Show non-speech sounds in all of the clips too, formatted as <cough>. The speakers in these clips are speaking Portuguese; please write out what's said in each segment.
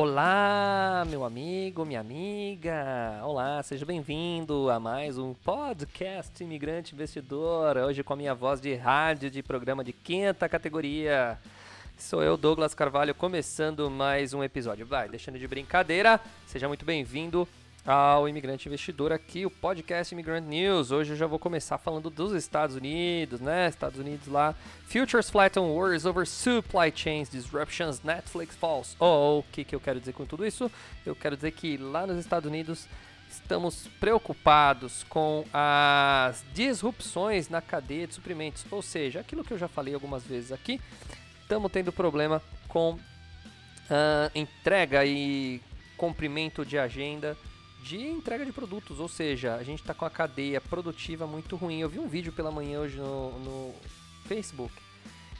Olá, meu amigo, minha amiga. Olá, seja bem-vindo a mais um podcast Imigrante Investidor. Hoje com a minha voz de rádio de programa de quinta categoria. Sou eu, Douglas Carvalho, começando mais um episódio. Vai, deixando de brincadeira, seja muito bem-vindo ao Imigrante Investidor aqui, o podcast Immigrant News. Hoje eu já vou começar falando dos Estados Unidos, né? Estados Unidos lá. Futures flatten wars over supply chains disruptions, Netflix falls. Oh, o que, que eu quero dizer com tudo isso? Eu quero dizer que lá nos Estados Unidos estamos preocupados com as disrupções na cadeia de suprimentos, ou seja, aquilo que eu já falei algumas vezes aqui, estamos tendo problema com uh, entrega e cumprimento de agenda de entrega de produtos, ou seja, a gente está com a cadeia produtiva muito ruim. Eu vi um vídeo pela manhã hoje no, no Facebook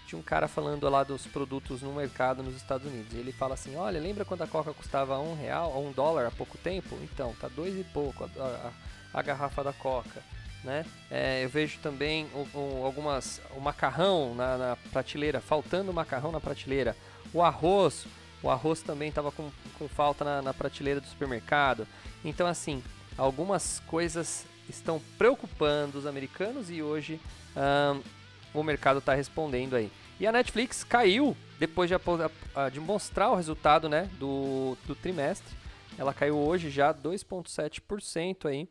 tinha um cara falando lá dos produtos no mercado nos Estados Unidos. Ele fala assim: Olha, lembra quando a Coca custava um real ou um dólar há pouco tempo? Então, tá dois e pouco a, a, a garrafa da Coca. Né? É, eu vejo também o, o, algumas o macarrão na, na, prateleira, faltando macarrão na prateleira, o arroz, o arroz também estava com, com falta na, na prateleira do supermercado. Então, assim, algumas coisas estão preocupando os americanos e hoje um, o mercado está respondendo aí. E a Netflix caiu depois de, de mostrar o resultado né, do, do trimestre. Ela caiu hoje já 2,7% aí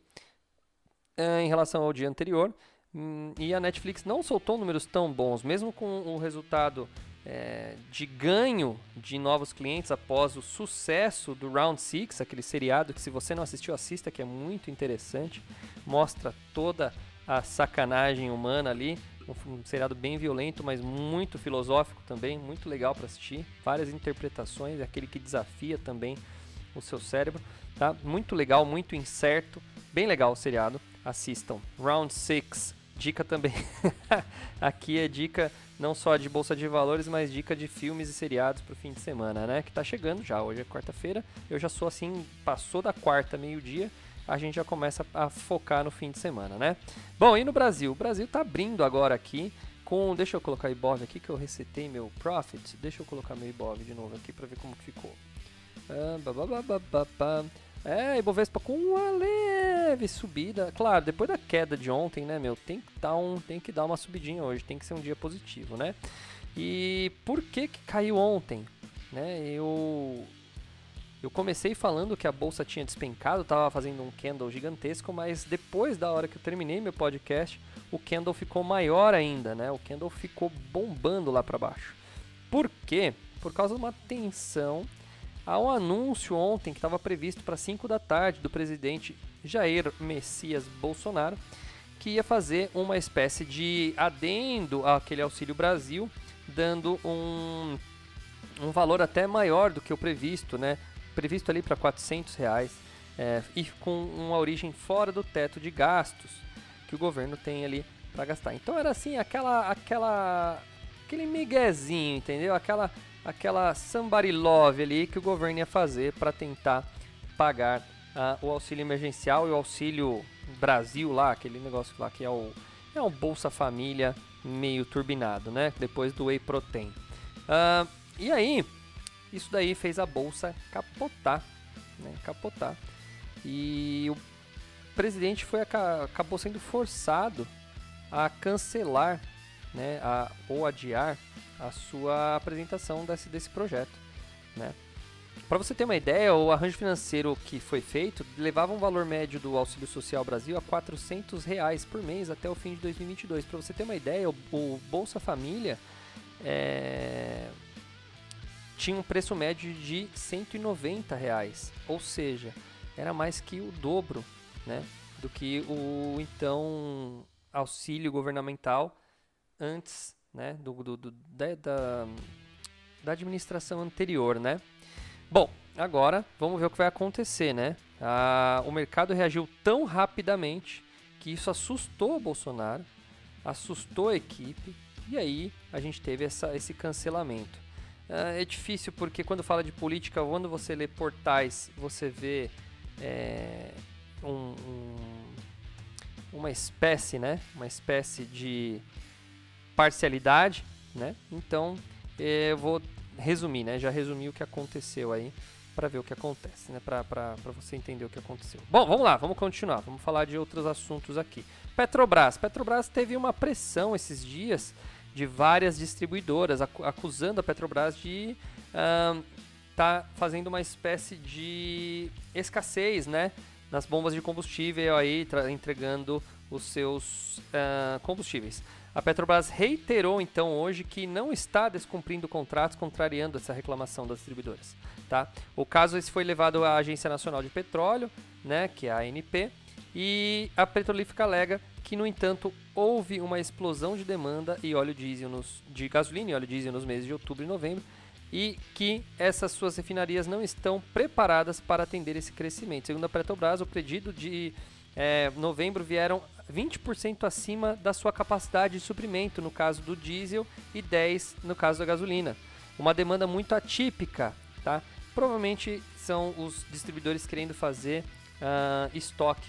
em relação ao dia anterior. Hum, e a Netflix não soltou números tão bons, mesmo com o resultado é, de ganho de novos clientes após o sucesso do Round 6, aquele seriado que se você não assistiu, assista, que é muito interessante. Mostra toda a sacanagem humana ali. Um, seriado bem violento, mas muito filosófico também, muito legal para assistir. Várias interpretações, é aquele que desafia também o seu cérebro. Tá? Muito legal, muito incerto. Bem legal o seriado. Assistam. Round 6. Dica também. <laughs> Aqui é dica não só de bolsa de valores, mas dica de filmes e seriados para o fim de semana, né? Que tá chegando já. Hoje é quarta-feira. Eu já sou assim, passou da quarta, meio-dia, a gente já começa a focar no fim de semana, né? Bom, e no Brasil? O Brasil tá abrindo agora aqui com, deixa eu colocar Ibov aqui que eu resetei meu profit. Deixa eu colocar meu Ibov de novo aqui para ver como ficou. Ah, é, Ibovespa com uma leve subida. Claro, depois da queda de ontem, né, meu, tem que dar, um, tem que dar uma subidinha hoje, tem que ser um dia positivo, né? E por que que caiu ontem? Né, eu eu comecei falando que a bolsa tinha despencado, estava fazendo um candle gigantesco, mas depois da hora que eu terminei meu podcast, o candle ficou maior ainda, né? O candle ficou bombando lá para baixo. Por quê? Por causa de uma tensão Há um anúncio ontem que estava previsto para 5 da tarde do presidente Jair Messias Bolsonaro, que ia fazer uma espécie de adendo àquele Auxílio Brasil, dando um, um valor até maior do que o previsto, né? Previsto ali para 400 reais é, e com uma origem fora do teto de gastos que o governo tem ali para gastar. Então era assim aquela aquela aquele miguezinho, entendeu? Aquela aquela somebody love ali que o governo ia fazer para tentar pagar uh, o auxílio emergencial e o auxílio Brasil lá, aquele negócio lá que é o, é um Bolsa Família meio turbinado, né? Depois do Whey Protein. Uh, e aí, isso daí fez a bolsa capotar, né? Capotar. E o presidente foi acabou sendo forçado a cancelar né, a, ou adiar a sua apresentação desse, desse projeto. Né? Para você ter uma ideia, o arranjo financeiro que foi feito levava um valor médio do Auxílio Social Brasil a 400 reais por mês até o fim de 2022. Para você ter uma ideia, o, o Bolsa Família é, tinha um preço médio de 190 reais, ou seja, era mais que o dobro, né, do que o então auxílio governamental antes, né, do, do, do da, da, administração anterior, né. Bom, agora vamos ver o que vai acontecer, né. Ah, o mercado reagiu tão rapidamente que isso assustou o Bolsonaro, assustou a equipe e aí a gente teve essa, esse cancelamento. Ah, é difícil porque quando fala de política, quando você lê portais, você vê é, um, um, uma espécie, né? Uma espécie de parcialidade, né? Então é, eu vou resumir, né? Já resumi o que aconteceu aí para ver o que acontece, né? Para você entender o que aconteceu. Bom, vamos lá, vamos continuar. Vamos falar de outros assuntos aqui. Petrobras. Petrobras teve uma pressão esses dias de várias distribuidoras, acusando a Petrobras de estar tá fazendo uma espécie de escassez, né? Nas bombas de combustível aí, entregando os seus uh, combustíveis. A Petrobras reiterou então hoje que não está descumprindo contratos, contrariando essa reclamação das distribuidoras. Tá? O caso esse foi levado à Agência Nacional de Petróleo, né, que é a ANP, e a Petrolífica alega que, no entanto, houve uma explosão de demanda e óleo diesel nos, de gasolina e óleo diesel nos meses de outubro e novembro e que essas suas refinarias não estão preparadas para atender esse crescimento. Segundo a Petrobras, o pedido de é, novembro vieram 20% acima da sua capacidade de suprimento, no caso do diesel, e 10% no caso da gasolina. Uma demanda muito atípica, tá? Provavelmente são os distribuidores querendo fazer uh, estoque,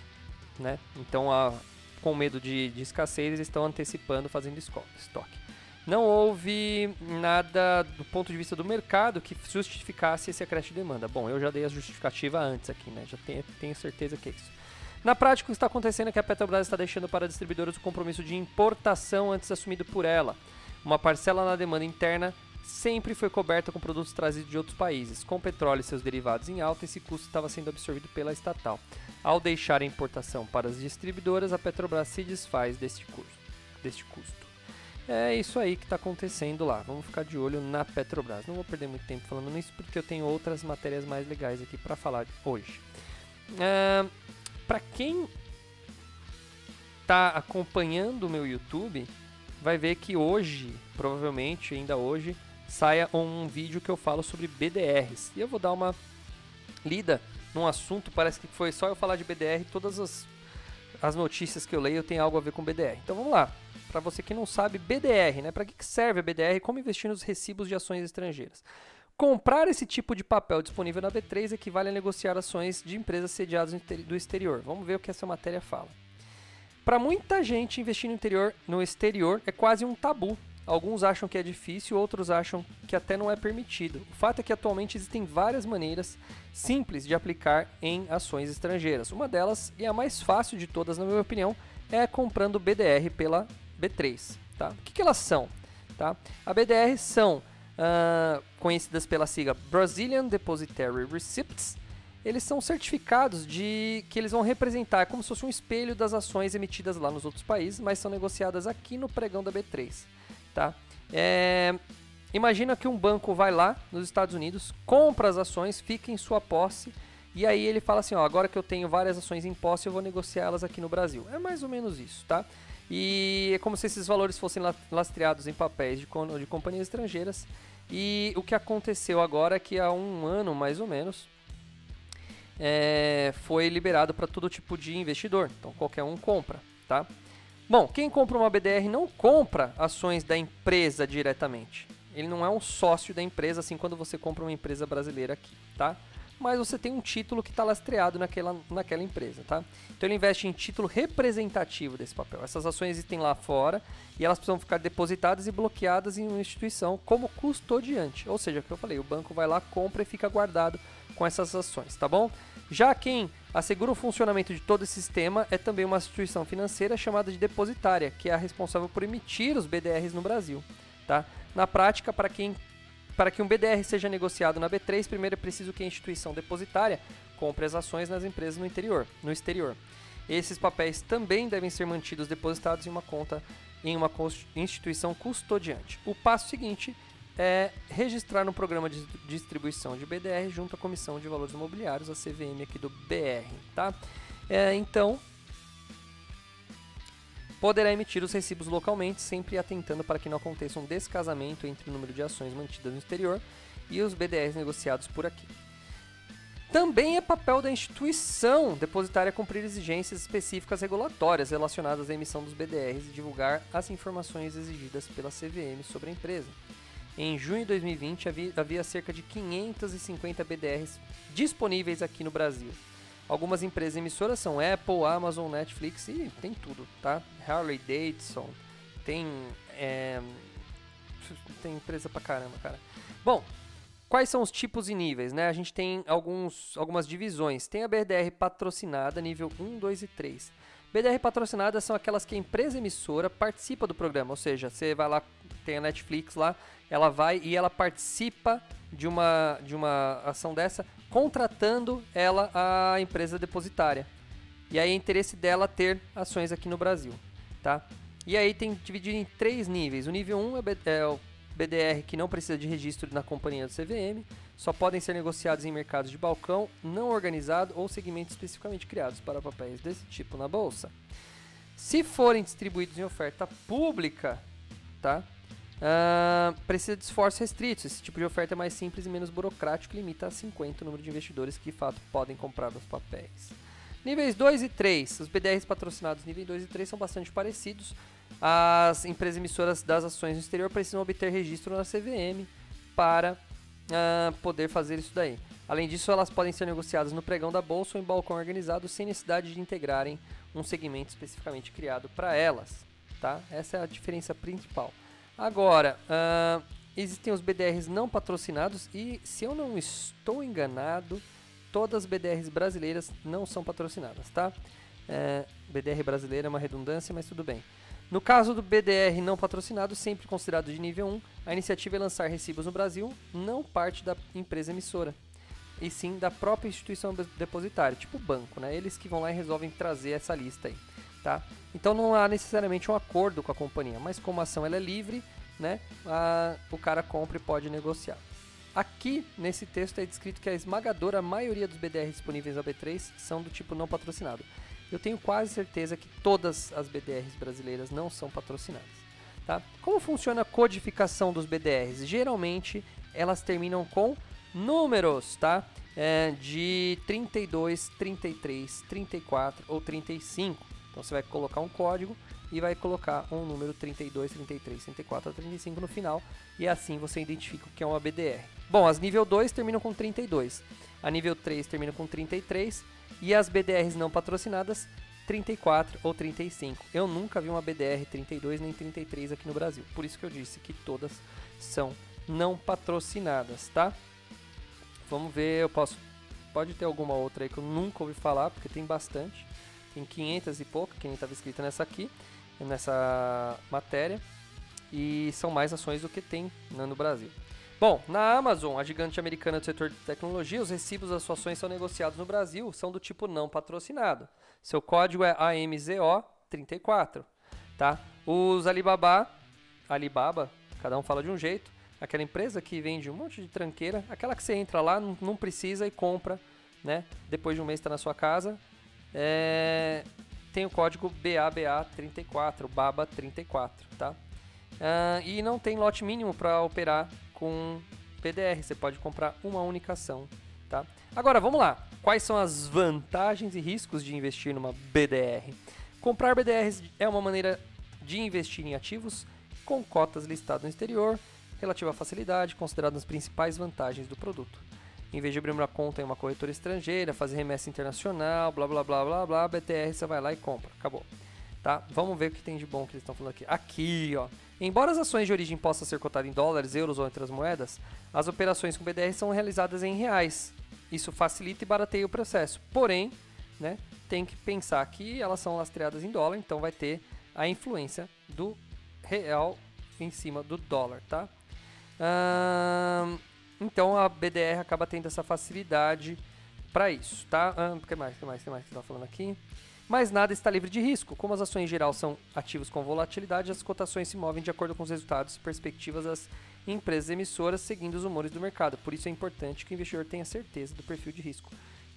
né? Então a, com medo de, de escassez, eles estão antecipando, fazendo estoque. Não houve nada do ponto de vista do mercado que justificasse esse acréscimo de demanda. Bom, eu já dei a justificativa antes aqui, né? Já tenho, tenho certeza que é isso. Na prática, o que está acontecendo é que a Petrobras está deixando para distribuidores o compromisso de importação antes assumido por ela. Uma parcela na demanda interna sempre foi coberta com produtos trazidos de outros países. Com petróleo e seus derivados em alta, esse custo estava sendo absorvido pela estatal. Ao deixar a importação para as distribuidoras, a Petrobras se desfaz deste custo. Deste custo. É isso aí que está acontecendo lá. Vamos ficar de olho na Petrobras. Não vou perder muito tempo falando nisso porque eu tenho outras matérias mais legais aqui para falar hoje. É, para quem está acompanhando o meu YouTube, vai ver que hoje, provavelmente ainda hoje, saia um vídeo que eu falo sobre BDRs. E eu vou dar uma lida num assunto, parece que foi só eu falar de BDR, todas as, as notícias que eu leio têm algo a ver com BDR. Então vamos lá. Para você que não sabe, BDR, né? Para que serve a BDR como investir nos recibos de ações estrangeiras? Comprar esse tipo de papel disponível na B3 equivale a negociar ações de empresas sediadas do exterior. Vamos ver o que essa matéria fala. Para muita gente, investir no, interior, no exterior é quase um tabu. Alguns acham que é difícil, outros acham que até não é permitido. O fato é que atualmente existem várias maneiras simples de aplicar em ações estrangeiras. Uma delas, e a mais fácil de todas, na minha opinião, é comprando BDR pela B3. Tá? O que, que elas são? Tá? A BDR são uh, conhecidas pela sigla Brazilian Depositary Receipts. Eles são certificados de que eles vão representar como se fosse um espelho das ações emitidas lá nos outros países, mas são negociadas aqui no pregão da B3 tá? É, imagina que um banco vai lá nos Estados Unidos, compra as ações, fica em sua posse e aí ele fala assim, ó, agora que eu tenho várias ações em posse, eu vou negociá-las aqui no Brasil. É mais ou menos isso, tá? E é como se esses valores fossem lastreados em papéis de, de companhias estrangeiras. E o que aconteceu agora é que há um ano, mais ou menos, é, foi liberado para todo tipo de investidor. Então qualquer um compra, tá? Bom, quem compra uma BDR não compra ações da empresa diretamente. Ele não é um sócio da empresa, assim quando você compra uma empresa brasileira aqui, tá? Mas você tem um título que está lastreado naquela, naquela empresa, tá? Então ele investe em título representativo desse papel. Essas ações existem lá fora e elas precisam ficar depositadas e bloqueadas em uma instituição como custodiante. Ou seja, o que eu falei, o banco vai lá, compra e fica guardado com essas ações, tá bom? Já quem assegura o funcionamento de todo esse sistema é também uma instituição financeira chamada de depositária, que é a responsável por emitir os BDRs no Brasil. Tá? Na prática, para, quem, para que um BDR seja negociado na B3, primeiro é preciso que a instituição depositária compre as ações nas empresas no, interior, no exterior. Esses papéis também devem ser mantidos depositados em uma conta em uma instituição custodiante. O passo seguinte é registrar no programa de distribuição de BDR junto à Comissão de Valores Imobiliários, a CVM aqui do BR, tá? É, então, poderá emitir os recibos localmente, sempre atentando para que não aconteça um descasamento entre o número de ações mantidas no exterior e os BDRs negociados por aqui. Também é papel da instituição depositária cumprir exigências específicas regulatórias relacionadas à emissão dos BDRs e divulgar as informações exigidas pela CVM sobre a empresa. Em junho de 2020, havia, havia cerca de 550 BDRs disponíveis aqui no Brasil. Algumas empresas emissoras são Apple, Amazon, Netflix e tem tudo, tá? Harley Davidson, tem é, tem empresa pra caramba, cara. Bom, Quais são os tipos e níveis? Né? A gente tem alguns, algumas divisões. Tem a BDR patrocinada, nível 1, 2 e 3. BDR patrocinada são aquelas que a empresa emissora participa do programa, ou seja, você vai lá, tem a Netflix lá, ela vai e ela participa de uma, de uma ação dessa, contratando ela a empresa depositária. E aí é interesse dela ter ações aqui no Brasil, tá? E aí tem dividido em três níveis. O nível 1 é, é o BDR que não precisa de registro na companhia do CVM, só podem ser negociados em mercados de balcão não organizado ou segmentos especificamente criados para papéis desse tipo na bolsa. Se forem distribuídos em oferta pública, tá? Uh, precisa de esforços restritos. Esse tipo de oferta é mais simples e menos burocrático e limita a 50 o número de investidores que de fato podem comprar os papéis. Níveis 2 e 3. Os BDRs patrocinados nível 2 e 3 são bastante parecidos, as empresas emissoras das ações no exterior precisam obter registro na CVM para uh, poder fazer isso daí. Além disso, elas podem ser negociadas no pregão da bolsa ou em balcão organizado sem necessidade de integrarem um segmento especificamente criado para elas. Tá? Essa é a diferença principal. Agora, uh, existem os BDRs não patrocinados e, se eu não estou enganado, todas as BDRs brasileiras não são patrocinadas, tá? É, BDR brasileira é uma redundância, mas tudo bem. No caso do BDR não patrocinado, sempre considerado de nível 1, a iniciativa é lançar recibos no Brasil, não parte da empresa emissora, e sim da própria instituição depositária, tipo banco, né? Eles que vão lá e resolvem trazer essa lista aí, tá? Então não há necessariamente um acordo com a companhia, mas como a ação ela é livre, né? A, o cara compra e pode negociar. Aqui, nesse texto, é descrito que a esmagadora maioria dos BDRs disponíveis na B3 são do tipo não patrocinado eu tenho quase certeza que todas as BDRs brasileiras não são patrocinadas. Tá? Como funciona a codificação dos BDRs? Geralmente elas terminam com números, tá? É, de 32, 33, 34 ou 35. Então você vai colocar um código e vai colocar um número 32, 33, 34 ou 35 no final e assim você identifica o que é uma BDR. Bom, as nível 2 terminam com 32, a nível 3 termina com 33 e as BDRs não patrocinadas, 34 ou 35. Eu nunca vi uma BDR 32 nem 33 aqui no Brasil. Por isso que eu disse que todas são não patrocinadas, tá? Vamos ver, eu posso pode ter alguma outra aí que eu nunca ouvi falar, porque tem bastante. Tem 500 e pouco, que nem estava escrita nessa aqui, nessa matéria. E são mais ações do que tem no Brasil. Bom, na Amazon, a gigante americana do setor de tecnologia, os recibos das suas ações são negociados no Brasil, são do tipo não patrocinado. Seu código é AMZO34, tá? Os Alibaba, Alibaba, cada um fala de um jeito, aquela empresa que vende um monte de tranqueira, aquela que você entra lá, não, não precisa e compra, né? Depois de um mês está na sua casa, é... tem o código BABA34, BABA34, tá? Uh, e não tem lote mínimo para operar com PDR. Você pode comprar uma única ação, tá? Agora, vamos lá. Quais são as vantagens e riscos de investir numa BDR? Comprar BDRs é uma maneira de investir em ativos com cotas listadas no exterior, relativa à facilidade, considerando as principais vantagens do produto. Em vez de abrir uma conta em uma corretora estrangeira, fazer remessa internacional, blá blá blá blá blá, BTR você vai lá e compra. Acabou. Tá? Vamos ver o que tem de bom que eles estão falando aqui. Aqui, ó. Embora as ações de origem possam ser cotadas em dólares, euros ou outras moedas, as operações com BDR são realizadas em reais. Isso facilita e barateia o processo. Porém, né, tem que pensar que elas são lastreadas em dólar, então vai ter a influência do real em cima do dólar, tá? Então a BDR acaba tendo essa facilidade para isso, tá? O que mais? Que mais? Que mais que tá falando aqui? Mas nada está livre de risco. Como as ações em geral são ativos com volatilidade, as cotações se movem de acordo com os resultados e perspectivas das empresas emissoras, seguindo os humores do mercado. Por isso é importante que o investidor tenha certeza do perfil de risco,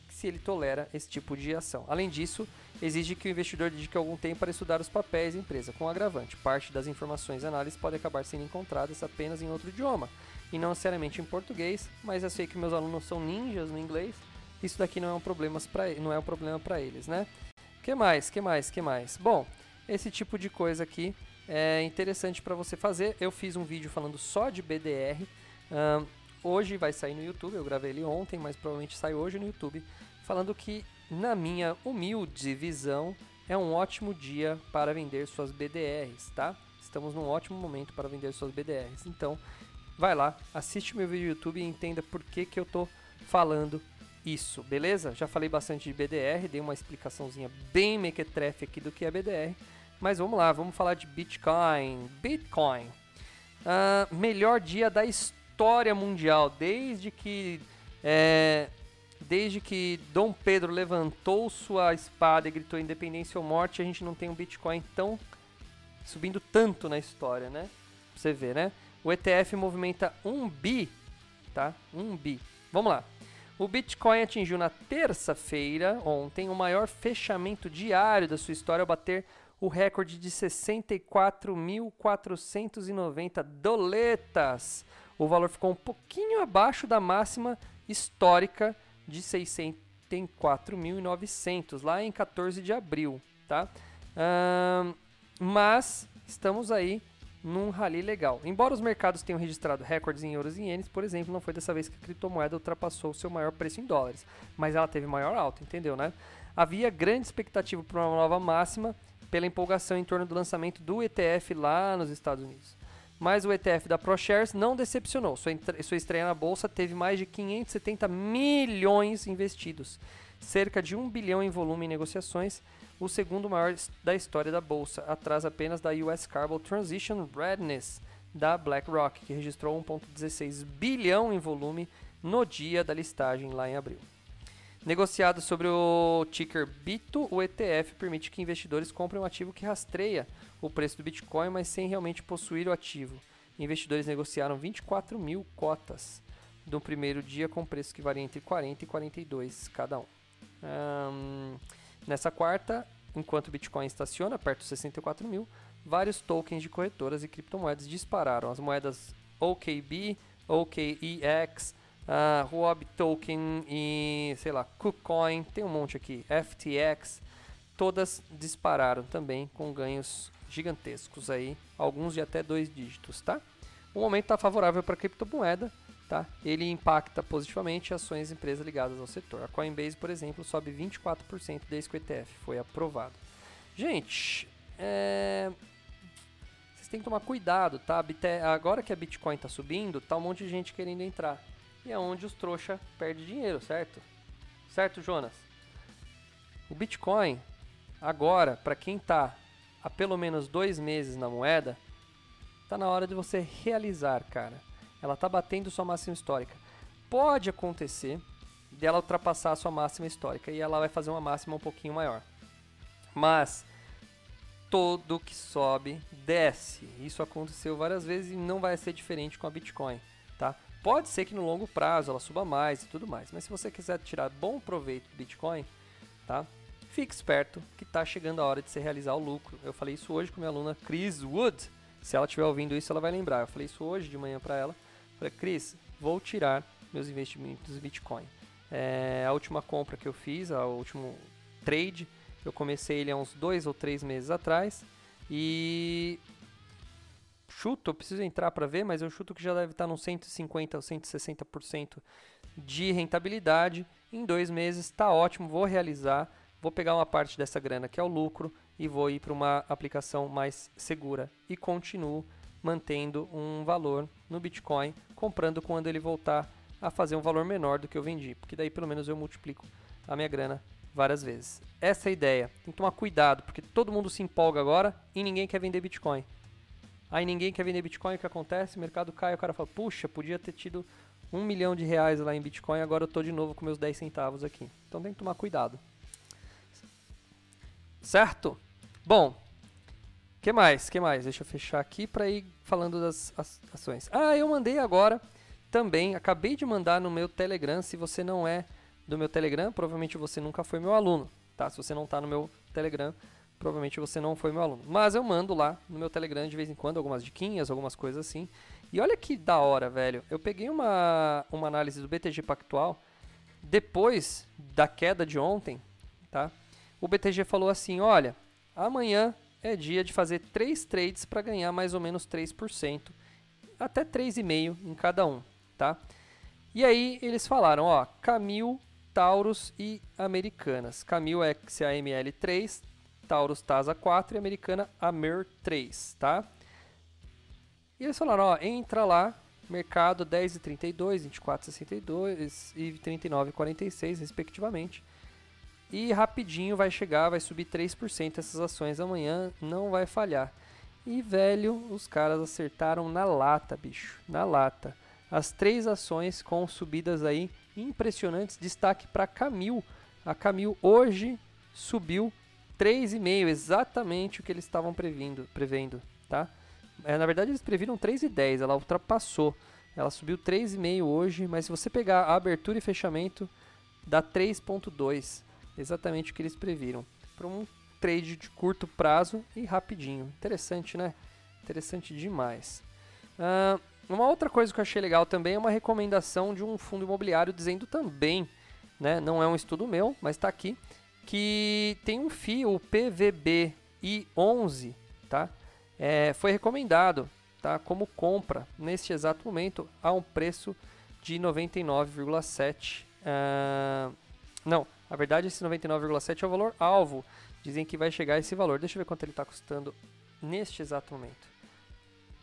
se ele tolera esse tipo de ação. Além disso, exige que o investidor dedique algum tempo para estudar os papéis da empresa, com agravante. Parte das informações e análises pode acabar sendo encontradas apenas em outro idioma, e não necessariamente em português, mas eu sei que meus alunos são ninjas no inglês, isso daqui não é um problema para não é um problema para eles, né? que mais? Que mais? Que mais? Bom, esse tipo de coisa aqui é interessante para você fazer. Eu fiz um vídeo falando só de BDR. Um, hoje vai sair no YouTube. Eu gravei ele ontem, mas provavelmente sai hoje no YouTube. Falando que, na minha humilde visão, é um ótimo dia para vender suas BDRs, tá? Estamos num ótimo momento para vender suas BDRs. Então, vai lá, assiste meu vídeo no YouTube e entenda por que, que eu tô falando isso, beleza? Já falei bastante de BDR, dei uma explicaçãozinha bem mequetrefe aqui do que é BDR, mas vamos lá, vamos falar de Bitcoin. Bitcoin, uh, melhor dia da história mundial, desde que é, desde que Dom Pedro levantou sua espada e gritou independência ou morte, a gente não tem um Bitcoin tão subindo tanto na história, né? Pra você ver, né? O ETF movimenta 1 bi, tá? 1 bi. Vamos lá. O Bitcoin atingiu na terça-feira, ontem, o maior fechamento diário da sua história ao bater o recorde de 64.490 doletas. O valor ficou um pouquinho abaixo da máxima histórica de 604.900, lá em 14 de abril, tá? Um, mas estamos aí num rally legal. Embora os mercados tenham registrado recordes em euros e ienes, por exemplo, não foi dessa vez que a criptomoeda ultrapassou o seu maior preço em dólares, mas ela teve maior alta, entendeu, né? Havia grande expectativa para uma nova máxima pela empolgação em torno do lançamento do ETF lá nos Estados Unidos. Mas o ETF da ProShares não decepcionou. Sua, sua estreia na bolsa teve mais de 570 milhões investidos, cerca de 1 bilhão em volume em negociações, o segundo maior da história da bolsa, atrás apenas da US Carbon Transition Readiness da BlackRock, que registrou 1,16 bilhão em volume no dia da listagem lá em abril. Negociado sobre o ticker BITO, o ETF permite que investidores comprem um ativo que rastreia o preço do Bitcoin, mas sem realmente possuir o ativo. Investidores negociaram 24 mil cotas no primeiro dia com preços que variam entre 40 e 42 cada um. Um Nessa quarta, enquanto o Bitcoin estaciona perto dos 64 mil, vários tokens de corretoras e criptomoedas dispararam. As moedas OKB, OKEX, uh, Huobi Token e, sei lá, KuCoin, tem um monte aqui, FTX, todas dispararam também com ganhos gigantescos aí, alguns de até dois dígitos, tá? O momento está favorável para criptomoeda, tá? ele impacta positivamente ações de empresas ligadas ao setor. A Coinbase, por exemplo, sobe 24% desde que o ETF foi aprovado. Gente, é... vocês têm que tomar cuidado, tá? Agora que a Bitcoin está subindo, tá um monte de gente querendo entrar. E é onde os trouxa perdem dinheiro, certo? Certo, Jonas? O Bitcoin, agora, para quem está há pelo menos dois meses na moeda, tá na hora de você realizar, cara ela está batendo sua máxima histórica. Pode acontecer dela ultrapassar a sua máxima histórica e ela vai fazer uma máxima um pouquinho maior. Mas todo que sobe desce. Isso aconteceu várias vezes e não vai ser diferente com a Bitcoin, tá? Pode ser que no longo prazo ela suba mais e tudo mais, mas se você quiser tirar bom proveito do Bitcoin, tá? Fique esperto que está chegando a hora de você realizar o lucro. Eu falei isso hoje com minha aluna Chris Wood. Se ela estiver ouvindo isso, ela vai lembrar. Eu falei isso hoje de manhã para ela. Falei, Cris, vou tirar meus investimentos em Bitcoin. É, a última compra que eu fiz, o último trade, eu comecei ele há uns dois ou três meses atrás e chuto, eu preciso entrar para ver, mas eu chuto que já deve estar nos 150 ou 160% de rentabilidade. Em dois meses está ótimo, vou realizar, vou pegar uma parte dessa grana que é o lucro e vou ir para uma aplicação mais segura e continuo mantendo um valor no Bitcoin, comprando quando ele voltar a fazer um valor menor do que eu vendi, porque daí pelo menos eu multiplico a minha grana várias vezes. Essa é a ideia. Tem que tomar cuidado, porque todo mundo se empolga agora e ninguém quer vender Bitcoin. Aí ninguém quer vender Bitcoin, o que acontece? O mercado cai, o cara fala, puxa, podia ter tido um milhão de reais lá em Bitcoin, agora eu tô de novo com meus 10 centavos aqui. Então tem que tomar cuidado. Certo? Bom, que mais? que mais? Deixa eu fechar aqui para ir falando das ações. Ah, eu mandei agora também, acabei de mandar no meu Telegram. Se você não é do meu Telegram, provavelmente você nunca foi meu aluno, tá? Se você não está no meu Telegram, provavelmente você não foi meu aluno. Mas eu mando lá no meu Telegram de vez em quando algumas diquinhas, algumas coisas assim. E olha que da hora, velho. Eu peguei uma, uma análise do BTG Pactual depois da queda de ontem, tá? O BTG falou assim: olha, amanhã é dia de fazer três trades para ganhar mais ou menos 3%, até 3,5% em cada um, tá? E aí eles falaram, ó, Camil, Taurus e Americanas. Camil XAML 3, Taurus TASA 4 e Americana Amer 3, tá? E eles falaram, ó, entra lá, mercado 10,32, 24,62 e 39,46 respectivamente. E rapidinho vai chegar, vai subir 3% essas ações amanhã, não vai falhar. E velho, os caras acertaram na lata, bicho, na lata. As três ações com subidas aí impressionantes. Destaque para Camil. A Camil hoje subiu 3,5, exatamente o que eles estavam prevendo, prevendo tá? É, na verdade, eles previram 3,10, ela ultrapassou. Ela subiu 3,5 hoje, mas se você pegar a abertura e fechamento, dá 3,2 exatamente o que eles previram. Para um trade de curto prazo e rapidinho. Interessante, né? Interessante demais. Uh, uma outra coisa que eu achei legal também é uma recomendação de um fundo imobiliário dizendo também, né, não é um estudo meu, mas está aqui, que tem um FII, o PVBI11, tá? É, foi recomendado tá, como compra neste exato momento a um preço de 99,7. Uh, não, na verdade, esse 99,7 é o valor alvo. Dizem que vai chegar a esse valor. Deixa eu ver quanto ele está custando neste exato momento.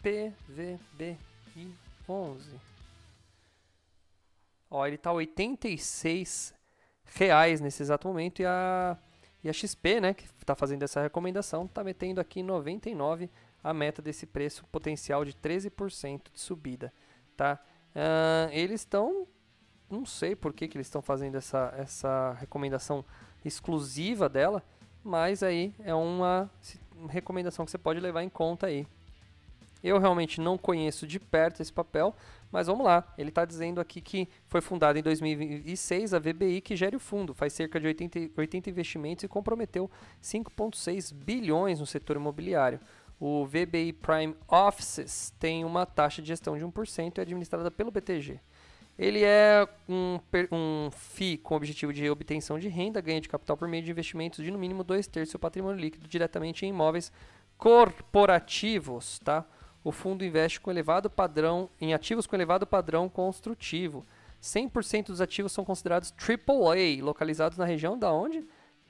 PVBI 11. Ó, ele está 86 reais nesse exato momento e a, e a XP, né, que está fazendo essa recomendação, está metendo aqui 99 a meta desse preço potencial de 13% de subida, tá? Uh, eles estão não sei por que, que eles estão fazendo essa, essa recomendação exclusiva dela, mas aí é uma recomendação que você pode levar em conta aí. Eu realmente não conheço de perto esse papel, mas vamos lá. Ele está dizendo aqui que foi fundado em 2006 a VBI, que gere o fundo, faz cerca de 80, 80 investimentos e comprometeu 5,6 bilhões no setor imobiliário. O VBI Prime Offices tem uma taxa de gestão de 1% e é administrada pelo BTG. Ele é um, um FII com objetivo de obtenção de renda, ganho de capital por meio de investimentos de no mínimo dois terços do patrimônio líquido diretamente em imóveis corporativos. Tá? O fundo investe com elevado padrão em ativos com elevado padrão construtivo. 100% dos ativos são considerados AAA, localizados na região da onde?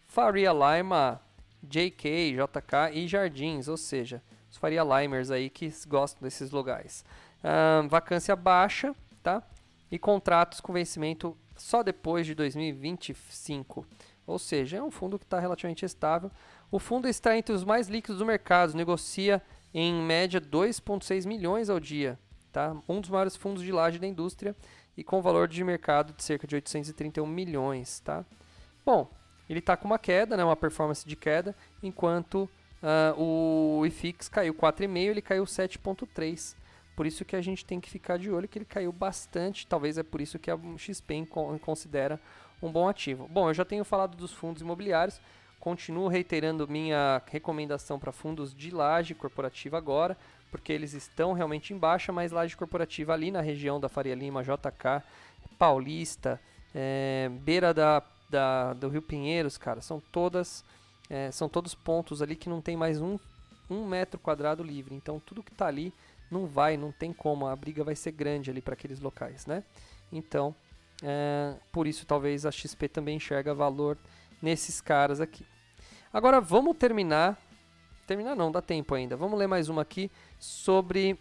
Faria Lima, JK, JK e Jardins, ou seja, os Faria Limers aí que gostam desses lugares. Um, vacância baixa, tá? E contratos com vencimento só depois de 2025. Ou seja, é um fundo que está relativamente estável. O fundo está entre os mais líquidos do mercado, negocia em média 2,6 milhões ao dia. Tá? Um dos maiores fundos de laje da indústria e com valor de mercado de cerca de 831 milhões. Tá? Bom, ele está com uma queda, né, uma performance de queda, enquanto uh, o IFIX caiu 4,5, ele caiu 7,3. Por isso que a gente tem que ficar de olho que ele caiu bastante. Talvez é por isso que a XP considera um bom ativo. Bom, eu já tenho falado dos fundos imobiliários. Continuo reiterando minha recomendação para fundos de laje corporativa agora, porque eles estão realmente em baixa, mas laje corporativa ali na região da Faria Lima, JK, Paulista, é, beira da, da, do Rio Pinheiros, cara, são todas é, são todos pontos ali que não tem mais um, um metro quadrado livre. Então tudo que está ali não vai, não tem como, a briga vai ser grande ali para aqueles locais, né? Então, é, por isso talvez a XP também enxerga valor nesses caras aqui. Agora vamos terminar, terminar não, dá tempo ainda. Vamos ler mais uma aqui sobre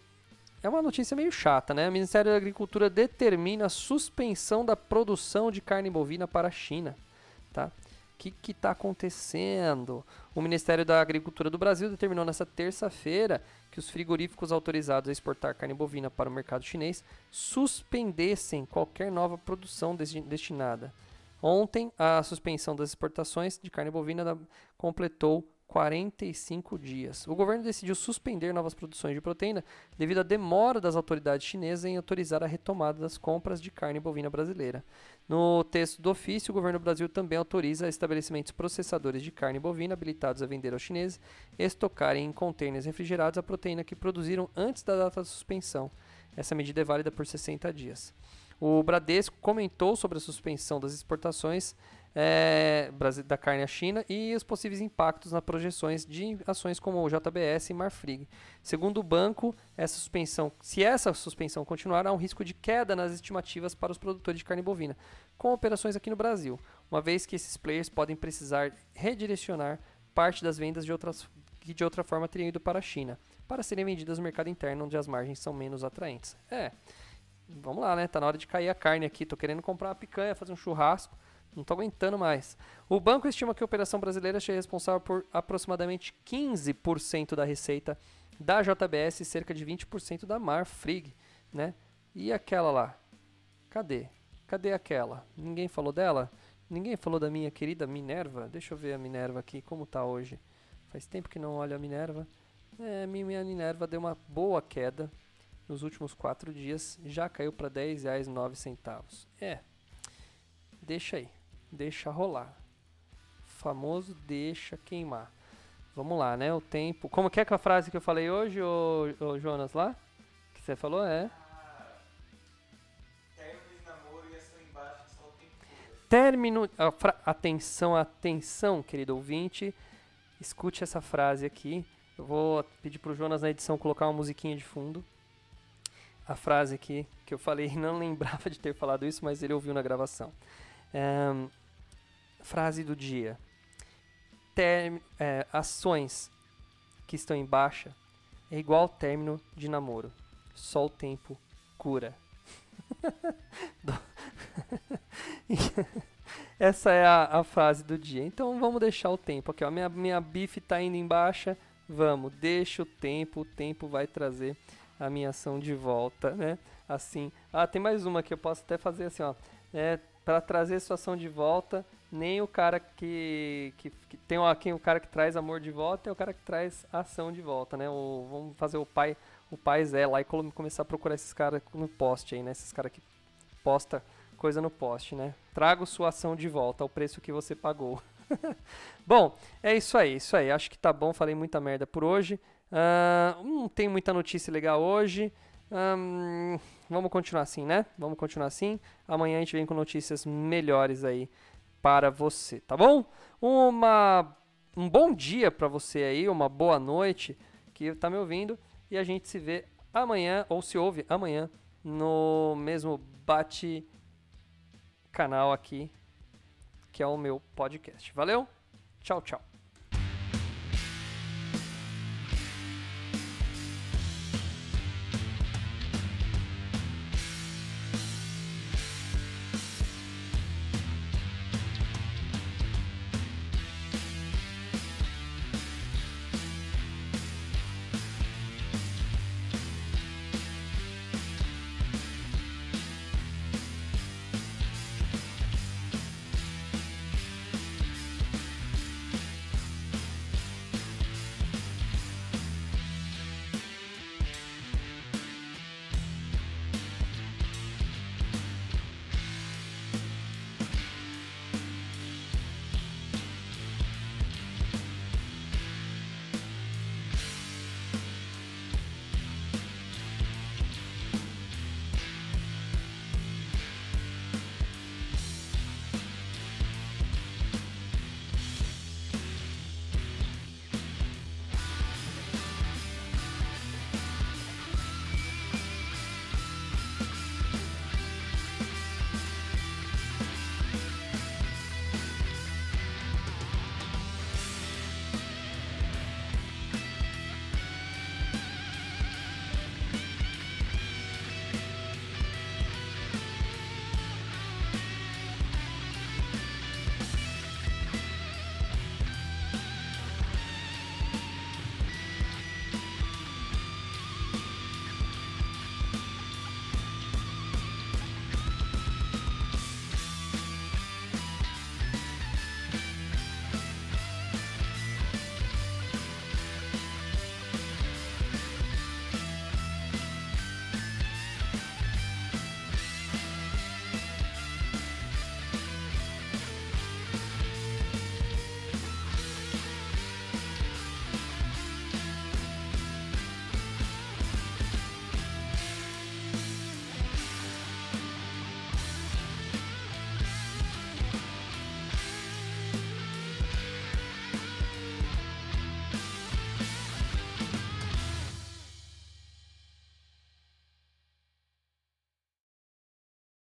é uma notícia meio chata, né? O Ministério da Agricultura determina a suspensão da produção de carne bovina para a China, tá? Que está acontecendo? O Ministério da Agricultura do Brasil determinou nesta terça-feira que os frigoríficos autorizados a exportar carne bovina para o mercado chinês suspendessem qualquer nova produção destinada. Ontem, a suspensão das exportações de carne bovina completou 45 dias. O governo decidiu suspender novas produções de proteína devido à demora das autoridades chinesas em autorizar a retomada das compras de carne bovina brasileira. No texto do ofício, o governo do Brasil também autoriza estabelecimentos processadores de carne bovina habilitados a vender aos chineses estocarem em contêineres refrigerados a proteína que produziram antes da data da suspensão. Essa medida é válida por 60 dias. O Bradesco comentou sobre a suspensão das exportações é, da carne à China e os possíveis impactos nas projeções de ações como o JBS e Marfrig. Segundo o banco, essa suspensão, se essa suspensão continuar, há um risco de queda nas estimativas para os produtores de carne bovina, com operações aqui no Brasil, uma vez que esses players podem precisar redirecionar parte das vendas de outras, que de outra forma teriam ido para a China, para serem vendidas no mercado interno, onde as margens são menos atraentes. É, vamos lá, né? Tá na hora de cair a carne aqui. Tô querendo comprar uma picanha, fazer um churrasco. Não estou aguentando mais. O banco estima que a operação brasileira seja responsável por aproximadamente 15% da receita da JBS e cerca de 20% da Marfrig, né? E aquela lá? Cadê? Cadê aquela? Ninguém falou dela? Ninguém falou da minha querida Minerva? Deixa eu ver a Minerva aqui, como tá hoje. Faz tempo que não olho a Minerva. É, minha Minerva deu uma boa queda nos últimos quatro dias. Já caiu para R$ 10,09. É, deixa aí deixa rolar. O famoso deixa queimar. Vamos lá, né? O tempo. Como que é, que a frase que eu falei hoje, ô, ô Jonas, lá? Que você falou? É. Término. Atenção, atenção, querido ouvinte. Escute essa frase aqui. Eu vou pedir pro Jonas na edição colocar uma musiquinha de fundo. A frase aqui que eu falei, <laughs> não lembrava de ter falado isso, mas ele ouviu na gravação. Um, frase do dia. Term, é, ações que estão em baixa é igual ao término de namoro. Só o tempo cura. <laughs> <laughs> Essa é a, a, frase do dia. Então vamos deixar o tempo aqui. Ó. Minha, minha bife está indo em baixa. Vamos, deixa o tempo. O tempo vai trazer a minha ação de volta, né? Assim. Ah, tem mais uma que eu posso até fazer assim, ó. É, para trazer a situação de volta, nem o cara que, que, que tem quem o cara que traz amor de volta é o cara que traz ação de volta, né? O, vamos fazer o pai o pai Zé lá e começar a procurar esses caras no post aí, né? Esses caras que posta coisa no post, né? Traga sua ação de volta ao preço que você pagou. <laughs> bom, é isso aí, isso aí. Acho que tá bom, falei muita merda por hoje. Uh, não tem muita notícia legal hoje. Um, vamos continuar assim, né? Vamos continuar assim. Amanhã a gente vem com notícias melhores aí para você, tá bom? Uma, um bom dia para você aí, uma boa noite que está me ouvindo e a gente se vê amanhã ou se ouve amanhã no mesmo bate canal aqui que é o meu podcast. Valeu? Tchau, tchau.